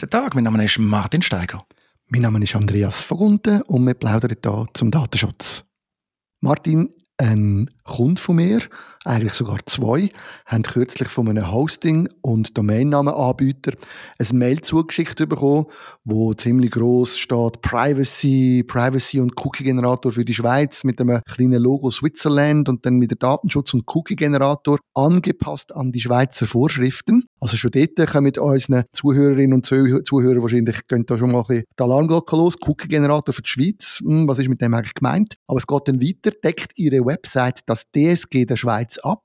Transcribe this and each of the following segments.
Guten Tag, mein Name ist Martin Steiger. Mein Name ist Andreas Vogunten und wir plaudern hier zum Datenschutz. Martin, ein Kunde von mir, eigentlich sogar zwei, haben kürzlich von einem Hosting- und Domainnamenanbieter ein Mail zugeschickt bekommen, wo ziemlich groß steht Privacy, Privacy und Cookie-Generator für die Schweiz mit einem kleinen Logo Switzerland und dann mit der Datenschutz- und Cookie-Generator angepasst an die Schweizer Vorschriften. Also schon dort kommen mit unseren Zuhörerinnen und Zuhörern wahrscheinlich gehen da schon mal ein bisschen die Alarmglocke los. Cookie-Generator für die Schweiz, hm, was ist mit dem eigentlich gemeint? Aber es geht dann weiter, deckt Ihre Website das DSG der Schweiz ab.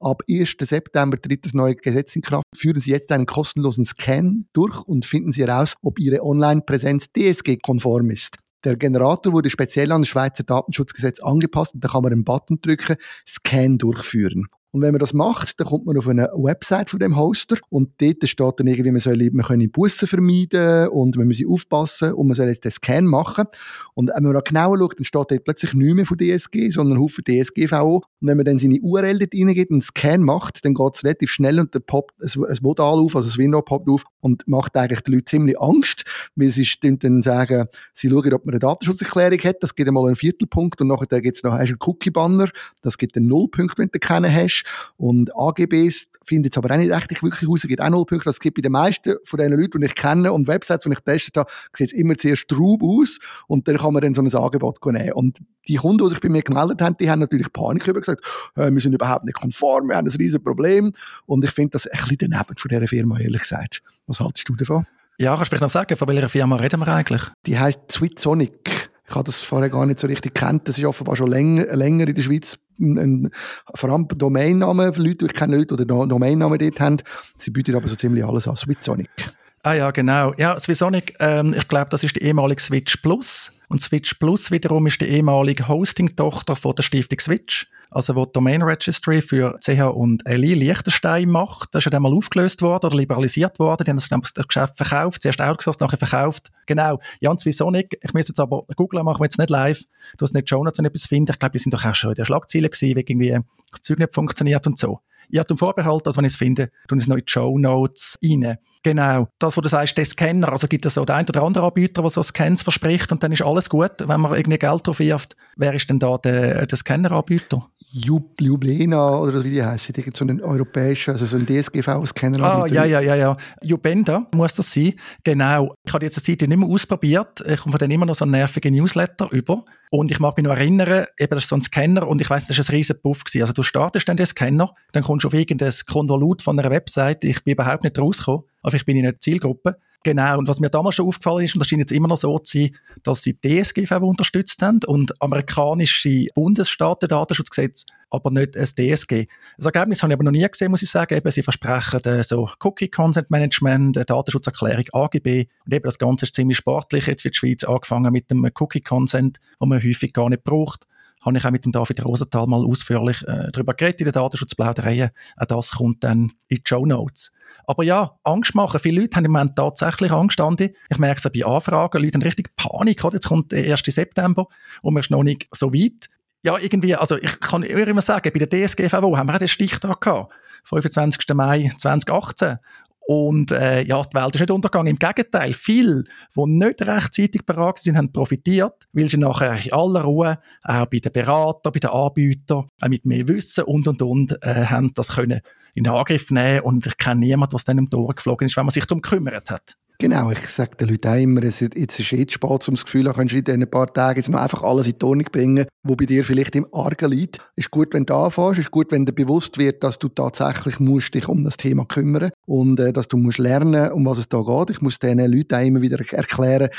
Ab 1. September tritt das neue Gesetz in Kraft. Führen Sie jetzt einen kostenlosen Scan durch und finden Sie heraus, ob Ihre Online-Präsenz DSG-konform ist. Der Generator wurde speziell an das Schweizer Datenschutzgesetz angepasst und da kann man einen Button drücken, Scan durchführen. Und wenn man das macht, dann kommt man auf eine Website von dem Hoster und dort steht dann irgendwie, man soll, man können Bussen vermeiden und man muss aufpassen und man soll jetzt den Scan machen. Und wenn man da genauer schaut, dann steht dort plötzlich nicht mehr von DSG, sondern ein Haufen DSGVO. Und wenn man dann seine URL dort reingeht und einen Scan macht, dann geht es relativ schnell und dann poppt ein, Modal auf, also das Window poppt auf und macht eigentlich die Leute ziemlich Angst, weil sie dann sagen, sie schauen, ob man eine Datenschutzerklärung hat, das gibt einmal einen Viertelpunkt und nachher gibt es noch einen Cookie-Banner, das gibt einen Nullpunkt, wenn du keinen hast und AGBs findet es aber auch nicht richtig wirklich raus, gibt auch null Punkte. Das gibt bei den meisten von den Leuten, die ich kenne und Websites, die ich getestet habe, sieht es immer zuerst Traub aus und dann kann man dann so ein Angebot nehmen. Und die Kunden, die sich bei mir gemeldet haben, die haben natürlich Panik über gesagt, äh, wir sind überhaupt nicht konform, wir haben ein riesiges Problem. Und ich finde das ein bisschen daneben von dieser Firma, ehrlich gesagt. Was haltest du davon? Ja, kannst du vielleicht noch sagen, von welcher Firma reden wir eigentlich? Die heißt Switsonic. Ich habe das vorher gar nicht so richtig kennt. Das ist offenbar schon länger, länger in der Schweiz. Ein, ein, vor allem Domainnamen, Leute, ich kenne Leute, die Domainnamen dort haben. Sie bieten aber so ziemlich alles an. Swissonic. Ah ja, genau. Ja, Swissonic, ähm, ich glaube, das ist die ehemalige Switch Plus. Und Switch Plus wiederum ist die ehemalige Hosting-Tochter von der Stiftung Switch also wo die Domain Registry für CH und LI Liechtenstein macht. Das ist ja dann mal aufgelöst worden oder liberalisiert worden. Die haben das, das Geschäft verkauft, zuerst outgesourced, nachher verkauft. Genau. Jans wieso nicht? Ich muss jetzt aber googeln, machen wir jetzt nicht live. Du hast nicht Notes, wenn ich etwas finde. Ich glaube, die sind doch auch schon in der Schlagzeile gewesen, wie irgendwie das Zeug nicht funktioniert und so. Ich habe den Vorbehalt, dass wenn ich es finde, tun es noch in die Show Notes rein. Genau. Das, was du sagst, der Scanner. Also gibt es so den einen oder anderen Anbieter, der so Scans verspricht und dann ist alles gut, wenn man irgendwie Geld drauf wirft. Wer ist denn da der, der Scanner-Anbieter? Jublena oder wie die heißen, irgend so einen europäischen, also so ein DSGV-Scanner. Ah, ja, ja, ja, ja. Jubenda muss das sein. Genau. Ich habe jetzt eine Zeit nicht mehr ausprobiert. Ich komme von denen immer noch so einen nervigen Newsletter über. Und ich mag mich noch erinnern, eben, das ist so ein Scanner und ich weiß, das ist ein riesen Puff gewesen. Also du startest dann den Scanner, dann kommst du auf irgendein Konvolut von einer Webseite. Ich bin überhaupt nicht rausgekommen. Also ich bin in einer Zielgruppe. Genau, und was mir damals schon aufgefallen ist, und das scheint jetzt immer noch so zu sein, dass sie DSGVO unterstützt haben und amerikanische Bundesstaaten Datenschutzgesetz, aber nicht ein DSG. Das Ergebnis habe ich aber noch nie gesehen, muss ich sagen. Eben, sie versprechen äh, so Cookie Consent Management, äh, Datenschutzerklärung, AGB. Und eben das Ganze ist ziemlich sportlich. Jetzt wird die Schweiz angefangen mit dem Cookie Consent, den man häufig gar nicht braucht habe ich auch mit dem David Rosenthal mal ausführlich äh, darüber geredet in der Datenschutzplauderei. Auch das kommt dann in die Show Notes. Aber ja, Angst machen. Viele Leute haben im Moment tatsächlich Angst, Andi. Ich merke es auch bei Anfragen. Leute haben richtig Panik. Oder? Jetzt kommt der 1. September und man ist noch nicht so weit. Ja, irgendwie, also ich kann immer sagen, bei der DSGVO haben wir auch den Stichtag gehabt. 25. Mai 2018. Und äh, ja, die Welt ist nicht untergegangen. Im Gegenteil, viele, die nicht rechtzeitig bereit sind, haben profitiert, weil sie nachher in aller Ruhe auch bei den Beratern, bei den Anbietern, auch mit mehr Wissen und und und äh, haben das können in Angriff nehmen und ich kenne niemanden, was dann im Tor geflogen ist, wenn man sich darum gekümmert hat. Genau, ich sage den Leuten auch immer, es ist, jetzt ist jetzt spät, um das Gefühl zu kannst du in diesen paar Tagen jetzt noch einfach alles in die Ordnung bringen, wo bei dir vielleicht im Argen liegt. Ist gut, wenn du anfängst, ist gut, wenn dir bewusst wird, dass du tatsächlich musst dich um das Thema kümmern und äh, dass du musst lernen, um was es da geht. Ich muss diesen Leuten auch immer wieder erklären,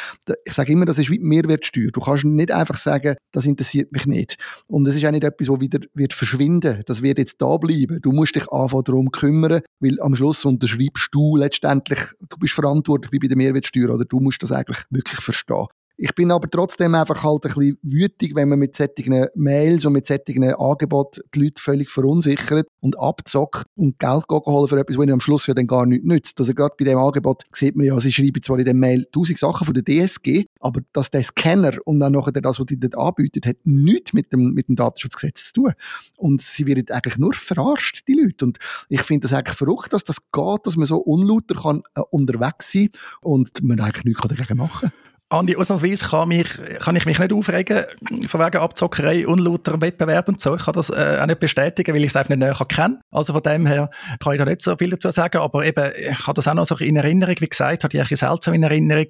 ich sage immer, das ist wie Mehrwertsteuer. Du kannst nicht einfach sagen, das interessiert mich nicht. Und es ist auch nicht etwas, das wieder wird verschwinden. Das wird jetzt da bleiben. Du musst dich anfangen darum kümmern, weil am Schluss unterschreibst du letztendlich, du bist verantwortlich wie bei der Mehrwertsteuer, oder du musst das eigentlich wirklich verstehen. Ich bin aber trotzdem einfach halt ein bisschen wütig, wenn man mit solchen Mails und mit solchen Angeboten die Leute völlig verunsichert und abzockt und Geld holen für etwas, was ihnen am Schluss ja dann gar nichts nützt. Also gerade bei dem Angebot sieht man ja, sie schreiben zwar in dem Mail tausend Sachen von der DSG, aber dass der Scanner und dann nachher das, was die dort anbietet, hat nichts mit dem, mit dem Datenschutzgesetz zu tun. Und sie werden eigentlich nur verarscht, die Leute. Und ich finde das eigentlich verrückt, dass das geht, dass man so unlauter kann, äh, unterwegs sein und man eigentlich nichts dagegen machen kann. Andi, ausnahmsweise kann, mich, kann ich mich nicht aufregen, von wegen Abzockerei, unlauter Wettbewerb und so. Ich kann das äh, auch nicht bestätigen, weil ich es einfach nicht näher kenne. Also von dem her kann ich da nicht so viel dazu sagen, aber eben, ich habe das auch noch so in Erinnerung, wie gesagt, habe ich eigentlich seltsam in Erinnerung.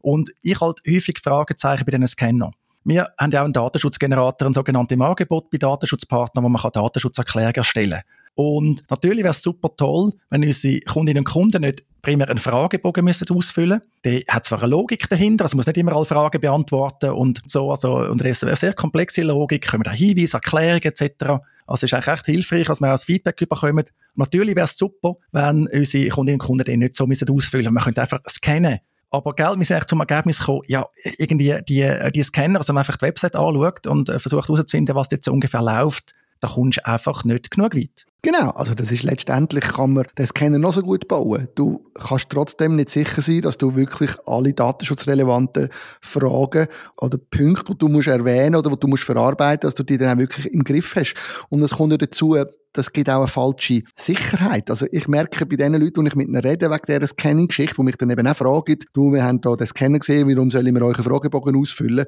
Und ich halt häufig Fragezeichen bei diesen Scannern. Wir haben ja auch einen Datenschutzgenerator, einen sogenannten Angebot bei Datenschutzpartnern, wo man Datenschutzerklärungen erstellen kann. Und natürlich wäre es super toll, wenn unsere Kundinnen und Kunden nicht primär einen Fragebogen müssen ausfüllen Der hat zwar eine Logik dahinter, also muss nicht immer alle Fragen beantworten und so, also, und das ist eine sehr komplexe Logik, können wir da Hinweise, Erklärungen etc. Also es ist eigentlich recht hilfreich, dass wir auch das Feedback bekommen. Natürlich wäre es super, wenn unsere Kundinnen und Kunden den nicht so müssen ausfüllen müssen. Könnte einfach scannen. Aber gell, wir sind eigentlich zum Ergebnis gekommen, ja, irgendwie die, die Scanner, also man einfach die Website anschaut und äh, versucht herauszufinden, was jetzt so ungefähr läuft, da kommst du einfach nicht genug weit. Genau, also das ist letztendlich, kann man den Scanner noch so gut bauen. Du kannst trotzdem nicht sicher sein, dass du wirklich alle datenschutzrelevanten Fragen oder Punkte, die du musst erwähnen oder die du musst verarbeiten, dass du die dann auch wirklich im Griff hast. Und es kommt ja dazu, das gibt auch eine falsche Sicherheit. Also ich merke bei den Leuten, die ich mit ihnen rede, wegen dieser Scanning-Geschichte, die mich dann eben auch fragen, du, wir haben da den Scanner gesehen, warum sollen wir euren Fragebogen ausfüllen?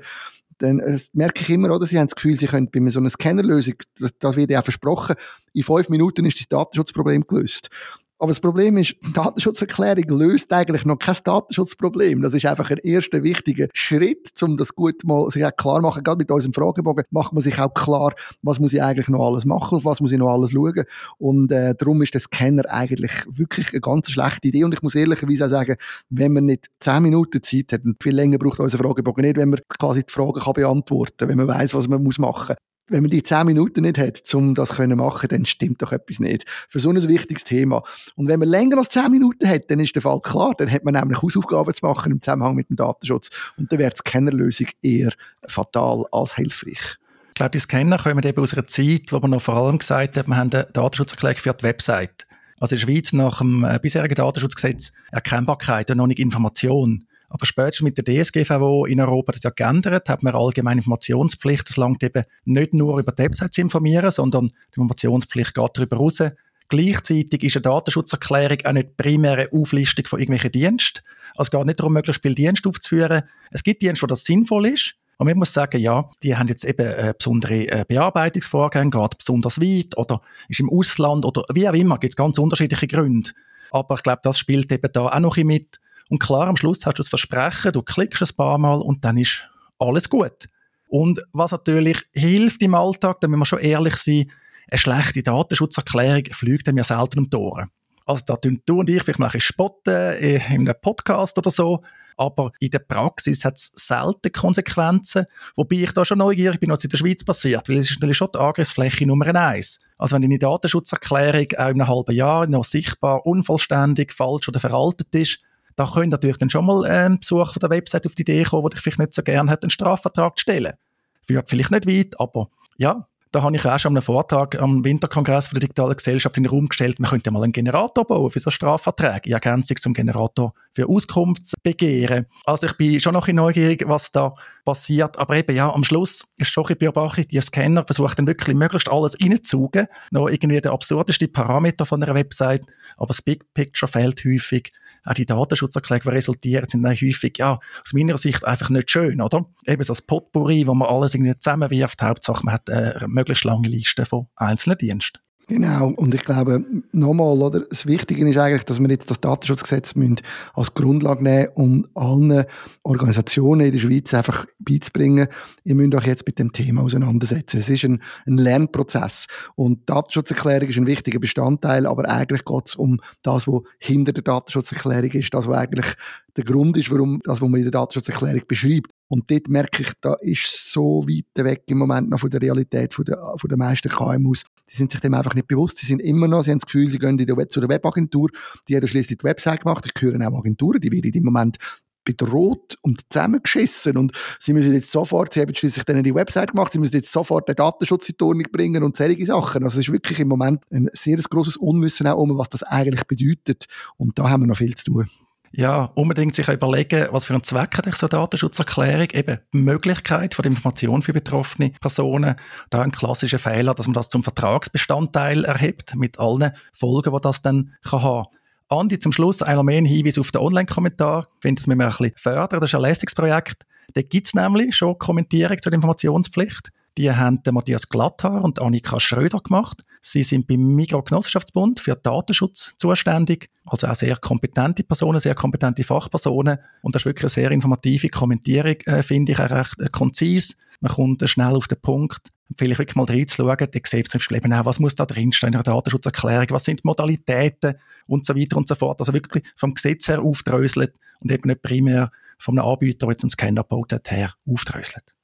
Dann äh, merke ich immer, oder, sie haben das Gefühl, sie können bei so einer Scannerlösung, das, das wird ja auch versprochen, in fünf Minuten ist das Datenschutzproblem gelöst. Aber das Problem ist, die Datenschutzerklärung löst eigentlich noch kein Datenschutzproblem. Das ist einfach ein erster wichtiger Schritt, um das gut mal sich auch klar machen. Gerade mit unserem Fragebogen macht man sich auch klar, was muss ich eigentlich noch alles machen, auf was muss ich noch alles schauen. Und äh, darum ist der Scanner eigentlich wirklich eine ganz schlechte Idee. Und ich muss ehrlicherweise auch sagen, wenn man nicht zehn Minuten Zeit hat, und viel länger braucht unser Fragebogen nicht, wenn man quasi die Fragen kann beantworten kann, wenn man weiß, was man muss machen wenn man die zehn Minuten nicht hat, um das zu machen, dann stimmt doch etwas nicht. Für so ein wichtiges Thema. Und wenn man länger als zehn Minuten hat, dann ist der Fall klar. Dann hat man nämlich Hausaufgaben zu machen im Zusammenhang mit dem Datenschutz. Und dann wäre die Scannerlösung eher fatal als hilfreich. Ich glaube, die Scanner kommen eben aus einer Zeit, wo man noch vor allem gesagt hat, wir haben eine Datenschutzerklärung für die Website. Also in der Schweiz nach dem äh, bisherigen Datenschutzgesetz Erkennbarkeit und noch nicht Information. Aber spätestens mit der DSGVO in Europa das ja geändert, hat man allgemeine Informationspflicht. Es langt eben nicht nur über die Website zu informieren, sondern die Informationspflicht geht darüber raus. Gleichzeitig ist eine Datenschutzerklärung auch nicht primäre Auflistung von irgendwelchen Diensten. Also es geht nicht darum, möglichst viele Dienste aufzuführen. Es gibt Dienste, wo das sinnvoll ist. Und man muss sagen, ja, die haben jetzt eben äh, besondere äh, Bearbeitungsvorgänge, geht besonders weit oder ist im Ausland oder wie auch immer, gibt es ganz unterschiedliche Gründe. Aber ich glaube, das spielt eben da auch noch ein mit. Und klar, am Schluss hast du das Versprechen, du klickst ein paar Mal und dann ist alles gut. Und was natürlich hilft im Alltag, da müssen wir schon ehrlich sein, eine schlechte Datenschutzerklärung fliegt ja selten um die Ohren. Also da tun du und ich vielleicht mal ein bisschen spotten äh, in einem Podcast oder so, aber in der Praxis hat es selten Konsequenzen, wobei ich da schon neugierig bin, was in der Schweiz passiert, weil es ist natürlich schon die Angriffsfläche Nummer eins. Also wenn deine Datenschutzerklärung auch in einem halben Jahr noch sichtbar unvollständig, falsch oder veraltet ist, da könnte natürlich dann schon mal ein Besuch von der Website auf die Idee kommen, der dich vielleicht nicht so gerne hat, einen Strafvertrag zu stellen. Führt vielleicht nicht weit, aber ja, da habe ich auch schon einen Vortrag am Winterkongress der digitalen Gesellschaft in den Raum gestellt, man könnte mal einen Generator bauen für so Strafverträge, in Ergänzung zum Generator für Auskunftsbegehren. Also ich bin schon noch ein neugierig, was da passiert, aber eben ja, am Schluss ist schon ein Beobachtung, die Scanner versuchen dann wirklich möglichst alles reinzuzugehen, noch irgendwie der absurdeste Parameter von einer Website, aber das Big Picture fehlt häufig auch die Datenschutzerklärungen, die resultieren, sind dann häufig, ja, aus meiner Sicht einfach nicht schön, oder? Eben so das Potpourri, wo man alles irgendwie zusammenwirft, Hauptsache man hat eine möglichst lange Liste von einzelnen Diensten. Genau, und ich glaube, nochmal, oder, das Wichtige ist eigentlich, dass wir jetzt das Datenschutzgesetz müssen als Grundlage nehmen um allen Organisationen in der Schweiz einfach beizubringen, ihr müsst euch jetzt mit dem Thema auseinandersetzen. Es ist ein, ein Lernprozess und Datenschutzerklärung ist ein wichtiger Bestandteil, aber eigentlich geht es um das, was hinter der Datenschutzerklärung ist, das, was eigentlich der Grund ist, warum das, was man in der Datenschutzerklärung beschreibt. Und dort merke ich, da ist so weit weg im Moment noch von der Realität von der, von der meisten KMUs. Sie sind sich dem einfach nicht bewusst. Sie sind immer noch, sie haben das Gefühl, sie gehen Web, zu der Webagentur, die hat schließlich die Website gemacht. Ich höre auch Agenturen, die werden im Moment bedroht und zusammengeschissen und sie müssen jetzt sofort, sie haben schließlich dann die Website gemacht, sie müssen jetzt sofort den Datenschutz in die Ordnung bringen und solche Sachen. Also es ist wirklich im Moment ein sehr grosses Unwissen auch um, was das eigentlich bedeutet und da haben wir noch viel zu tun. Ja, unbedingt sich überlegen, was für einen Zweck hat so eine Datenschutzerklärung? Eben die Möglichkeit von der Information für betroffene Personen. Da ein klassischer Fehler, dass man das zum Vertragsbestandteil erhebt, mit allen Folgen, die das dann kann haben Andi, zum Schluss einmal mehr ein Hinweis auf den Online-Kommentar. Ich finde, das müssen wir ein bisschen fördern. Das ist ein Leistungsprojekt. Da gibt es nämlich schon Kommentierung zur Informationspflicht. Die haben Matthias Glatthaar und Annika Schröder gemacht. Sie sind beim Mikrogenossenschaftsbund für Datenschutz zuständig. Also auch sehr kompetente Personen, sehr kompetente Fachpersonen. Und das ist wirklich eine sehr informative Kommentierung, äh, finde ich, auch recht äh, konzis. Man kommt äh, schnell auf den Punkt. Vielleicht wirklich mal reinzuschauen, dann sieht zum Beispiel eben auch, was muss da drinstehen in der Datenschutzerklärung, was sind die Modalitäten und so weiter und so fort. Also wirklich vom Gesetz her aufdröselt und eben nicht primär einem Anbieter, der jetzt einen Scanner gebaut her aufdröselt.